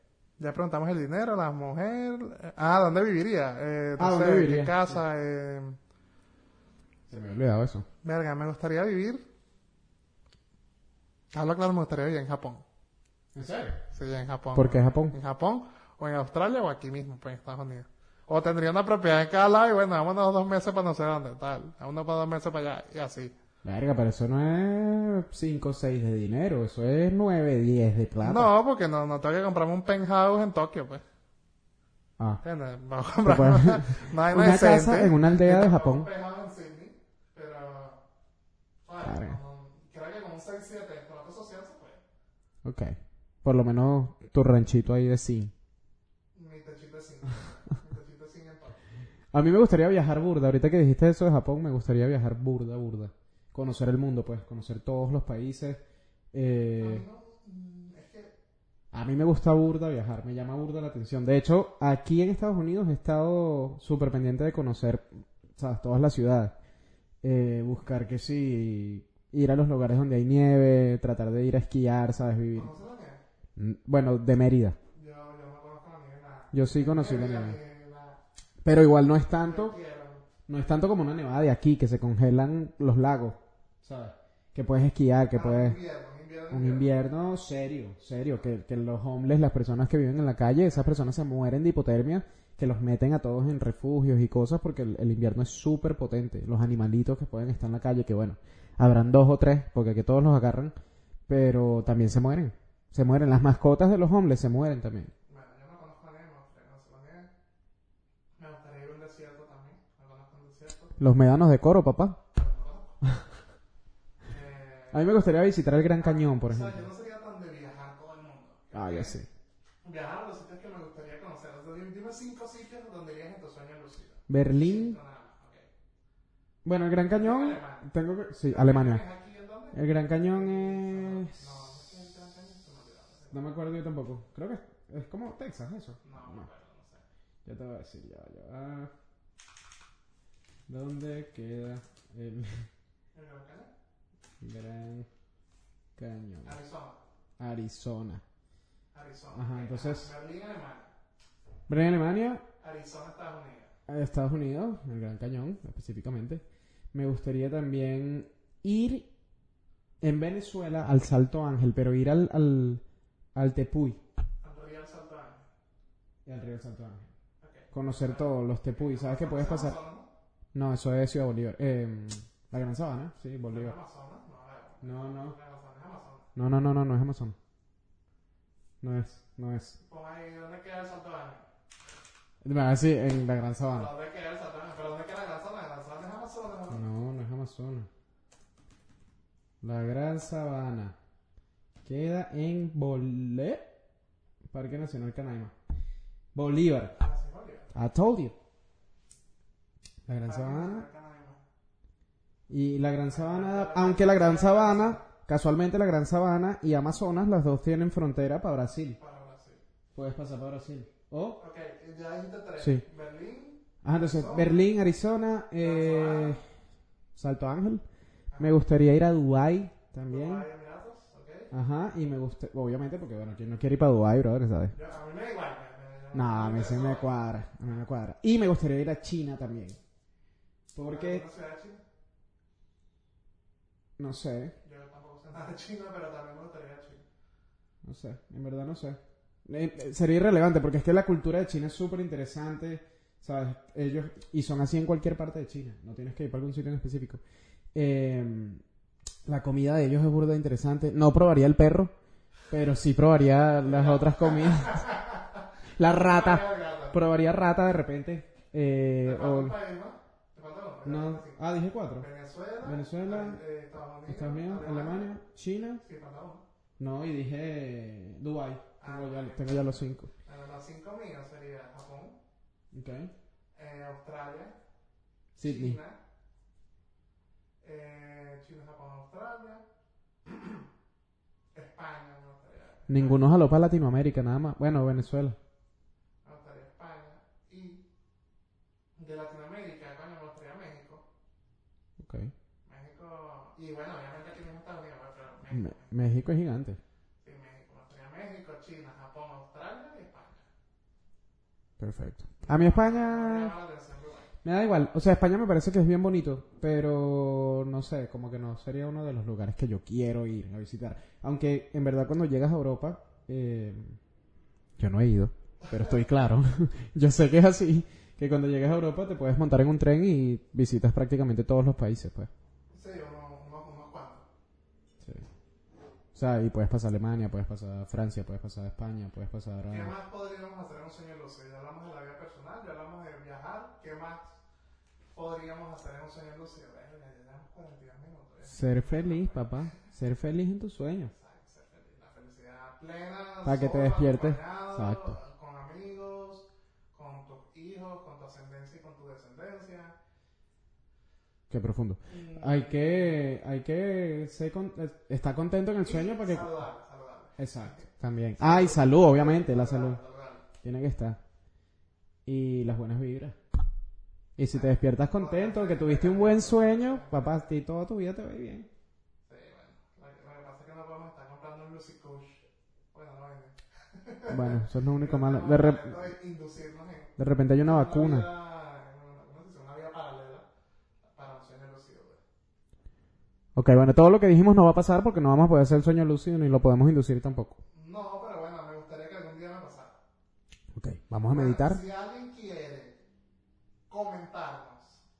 Ya preguntamos el dinero, la mujer. eh, Ah, ¿dónde viviría? Eh, Ah, sé, ¿dónde ¿qué viviría? casa? Eh, Se me había olvidado eso. verga, me gustaría vivir. Hablo claro, me gustaría vivir en Japón. ¿En serio? Sí, en Japón. ¿Por qué Japón? En Japón, o en Australia, o aquí mismo, pues en Estados Unidos. O tendría una propiedad en cada lado y bueno, vámonos dos meses para no sé dónde, tal. Vámonos para dos meses para allá y así. Verga, pero eso no es 5 o 6 de dinero, eso es 9, 10 de plata. No, porque no, no tengo que comprarme un penthouse en Tokio, pues. Ah. ¿Entiendes? Vamos a comprar una, una Una decente. casa en una aldea de Japón. Un penthouse en Sydney, pero... Verga. no- creo que con un 6-7 en contrato social se puede. Ok. Por lo menos tu ranchito ahí de zinc. Mi techito de zinc. Mi techito de zinc en Tokio. A mí me gustaría viajar burda. Ahorita que dijiste eso de Japón, me gustaría viajar burda, burda. Conocer el mundo, pues. Conocer todos los países. Eh, a mí me gusta burda viajar. Me llama burda la atención. De hecho, aquí en Estados Unidos he estado súper pendiente de conocer, ¿sabes? Todas las ciudades. Eh, buscar que sí... Ir a los lugares donde hay nieve. Tratar de ir a esquiar, ¿sabes? Vivir. ¿Conoces la nieve? Mm, Bueno, de Mérida. Yo, yo no conozco la nieve nada. Yo sí conocí la nieve. Pero igual no es tanto... No es tanto como una nevada de aquí, que se congelan los lagos, ¿sabes? Que puedes esquiar, que Ah, puedes... invierno, un invierno, Un invierno serio, serio, que, que los homeless, las personas que viven en la calle, esas personas se mueren de hipotermia, que los meten a todos en refugios y cosas, porque el, el invierno es súper potente. Los animalitos que pueden estar en la calle, que bueno, habrán dos o tres, porque aquí todos los agarran, pero también se mueren. Se mueren. Las mascotas de los homeless se mueren también. Los médanos de coro, papá. Eh, A mí me gustaría visitar el Gran Cañón, por o sea, ejemplo. yo no sería tan de viajar todo el mundo. Ah, ya sé. Viajar a los sitios que me gustaría conocer. O sea, dime- cinco sitios donde irías en tu sueño lucido. Berlín. Bueno, el Gran Cañón, tengo que... Sí, Alemania. El Gran Cañón es... no me acuerdo yo tampoco. Creo que es, es como Texas eso. No, no no sé. Ya te voy a decir, ya, ya. va. ¿Dónde queda el ¿En Gran Cañón? Gran Cañón? Arizona. Arizona. Arizona. Ajá, entonces- Berlín, Alemania. Berlín, Alemania, Arizona, Estados Unidos. Estados Unidos, el Gran Cañón específicamente. Me gustaría también ir en Venezuela al Salto Ángel, pero ir al, al, al Tepuy. Al Río Salto Ángel. Y al río Salto Ángel. Conocer todos los Tepuy. ¿Sabes qué puedes pasar? No, eso es Ciudad Bolívar. Eh, la Gran Sabana, sí. Bolívar. Amazonas, no, No, no. No, no, no, no, es Amazon. No es, no es. ¿dónde queda el Salto Ángel? Ah, sí, en la Gran Sabana. ¿Dónde queda el Salto Ángel? ¿Pero dónde queda la Gran Sabana? ¿La Gran Sabana es Amazonas? ¿no? No, no es Amazonas. La Gran Sabana. Queda en Bolívar. Parque Nacional Canaima. Bolívar. Ah, sí, Bolívar. I told you. La Gran Sabana. se mezclan ahí más. Y la Gran Sabana, aunque la Gran Sabana, casualmente la Gran Sabana y Amazonas, las dos tienen frontera para Brasil. Para Brasil. Puedes pasar para Brasil. O, Ok, ya dijiste tres. Sí. Berlín. ah, entonces, Arizona. Berlín, Arizona, eh. Salto Ángel. Me gustaría ir a Dubai también. Dubái, Emiratos, ok. Ajá, y me gusta, obviamente, porque bueno, ¿quién no quiere ir para Dubai, brother, sabes? Yo- a mí me da igual. No, a mí se me cuadra, a mí me cuadra. Y me gustaría ir a China también. Porque, ¿Alguna ciudad de China? No sé, Yo tampoco sé nada de China, pero también me gustaría China. no sé, en verdad no sé. Eh, eh, sería irrelevante porque es que la cultura de China es súper interesante, ¿sabes? Ellos, y son así en cualquier parte de China, no tienes que ir para algún sitio en específico. Eh, la comida de ellos es burda interesante. No probaría el perro, pero sí probaría las otras comidas. La rata, probaría rata de repente. Eh, o- ¿no? No, ah, dije cuatro. Venezuela. Venezuela, eh, Estados Unidos. Estados Unidos, Alemania, China. Sí. No, y dije Dubai. Ah, Tengo, ya, tengo ya los cinco. Bueno, los cinco míos sería Japón, Ok. eh, Australia, Sydney. China, eh, China, Japón, Australia, España, me gustaría, Ninguno jaló para Latinoamérica, nada más. Bueno, Venezuela. gustaría España y de Latinoamérica, coño, me gustaría México, México y bueno, obviamente aquí mismo Estados Unidos, pero Me- México, es gigante. sí, México, China, Japón, Australia y España. Perfecto. A mí España me da igual. O sea, España me parece que es bien bonito, pero no sé, como que no sería uno de los lugares que yo quiero ir a visitar. Aunque en verdad cuando llegas a Europa, eh, yo no he ido, pero estoy claro. yo sé que es así, que cuando llegas a Europa te puedes montar en un tren y visitas prácticamente todos los países, pues. Sí, unos, unos, unos cuantos. Sí. O sea, y puedes pasar a Alemania, puedes pasar a Francia, puedes pasar a España, puedes pasar ¿Qué a... más podríamos hacer en un sueño lúcido? Ya hablamos de la vida personal, ya hablamos de viajar. ¿Qué más podríamos hacer en un sueño lúcido? Bueno, ya llevamos 42 minutos. ya. Ser feliz, papá. Ser feliz en tus sueños. Exacto, ser feliz. La felicidad plena. Para que te despiertes. acompañado, Exacto. Con amigos, con tus hijos, con tu ascendencia y Qué profundo. Mm, Hay que, hay que ser con- estar contento en el sueño y para que... Saludable, saludable. Exacto, también. Ah, y salud, obviamente, la salud. Tiene que estar. Y las buenas vibras. Y si te despiertas contento, que tuviste un buen sueño, papá, a ti toda tu vida te va bien. Sí, bueno. Lo que, lo que pasa es que no podemos estar comprando un Lucy Kush. Bueno, no. Bueno, eso es lo único malo. De, re- de repente hay una vacuna. vida, en una, ¿cómo se dice? una vida paralela para un sueño lúcido. pues. Ok, bueno, todo lo que dijimos no va a pasar porque no vamos a poder hacer el sueño lúcido ni lo podemos inducir tampoco. No, pero bueno, me gustaría que algún día me pasara. Ok, vamos a Bueno, meditar. Si alguien quiere comentarnos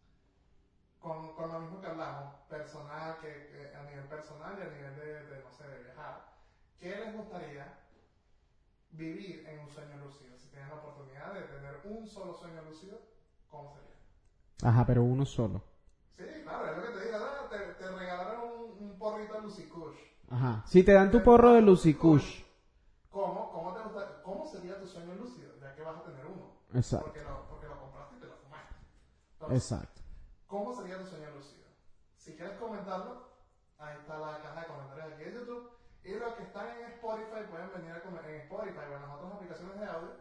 con, con lo mismo que hablamos, personal, que, que a nivel personal y a nivel de, de, no sé, de viajar, ¿qué les gustaría vivir en un sueño lúcido? Si tienen la oportunidad de tener un solo sueño lúcido, ¿cómo sería? Ajá, pero uno solo. Sí, claro, es lo que te digo, ¿no? te, te regalaron un, un porrito de Lucy Kush. Ajá. Si te dan tu porro de Lucy Kush. ¿Cómo, cómo, te gusta, ¿Cómo sería tu sueño lúcido? Ya que vas a tener uno. Exacto. Porque lo, porque lo compraste y te lo fumaste. Entonces, Exacto. ¿Cómo sería tu sueño lúcido? Si quieres comentarlo, ahí está la caja de comentarios aquí en YouTube. Y los que están en Spotify pueden venir a comentar en Spotify o en las otras aplicaciones de audio,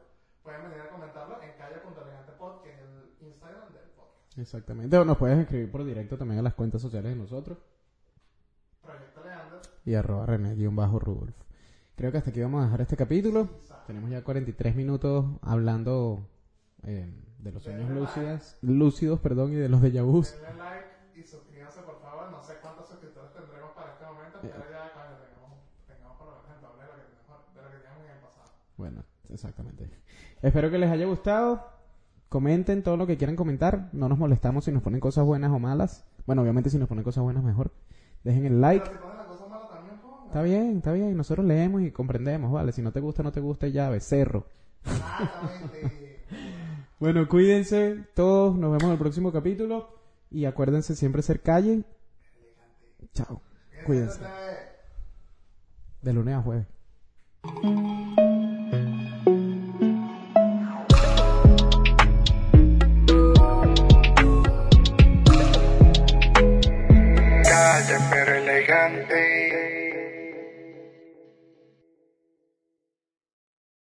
pueden venir a comentarlo en calle.elegantepod, que es el Instagram del podcast. Exactamente. O nos puedes escribir por directo también a las cuentas sociales de nosotros. Y arroba René-Rudolf. Creo que hasta aquí vamos a dejar este capítulo. Tenemos ya 43 minutos hablando eh, de los sueños lúcidas, lúcidos perdón, y de los de. Denle like y suscríbanse por favor. No sé cuántos suscriptores tendremos para este momento, pero ya cuando tengamos, tengamos por lo menos el doble de lo que teníamos, de lo que teníamos en el pasado. Bueno, exactamente. Espero que les haya gustado. Comenten todo lo que quieran comentar. No nos molestamos si nos ponen cosas buenas o malas. Bueno, obviamente si nos ponen cosas buenas mejor. Dejen el like. Está bien, está bien, nosotros leemos y comprendemos, vale, si no te gusta, no te gusta ya, becerro. bueno, cuídense todos, nos vemos en el próximo capítulo y acuérdense siempre ser calle. Chao, cuídense. De lunes a jueves. Calle pero elegante.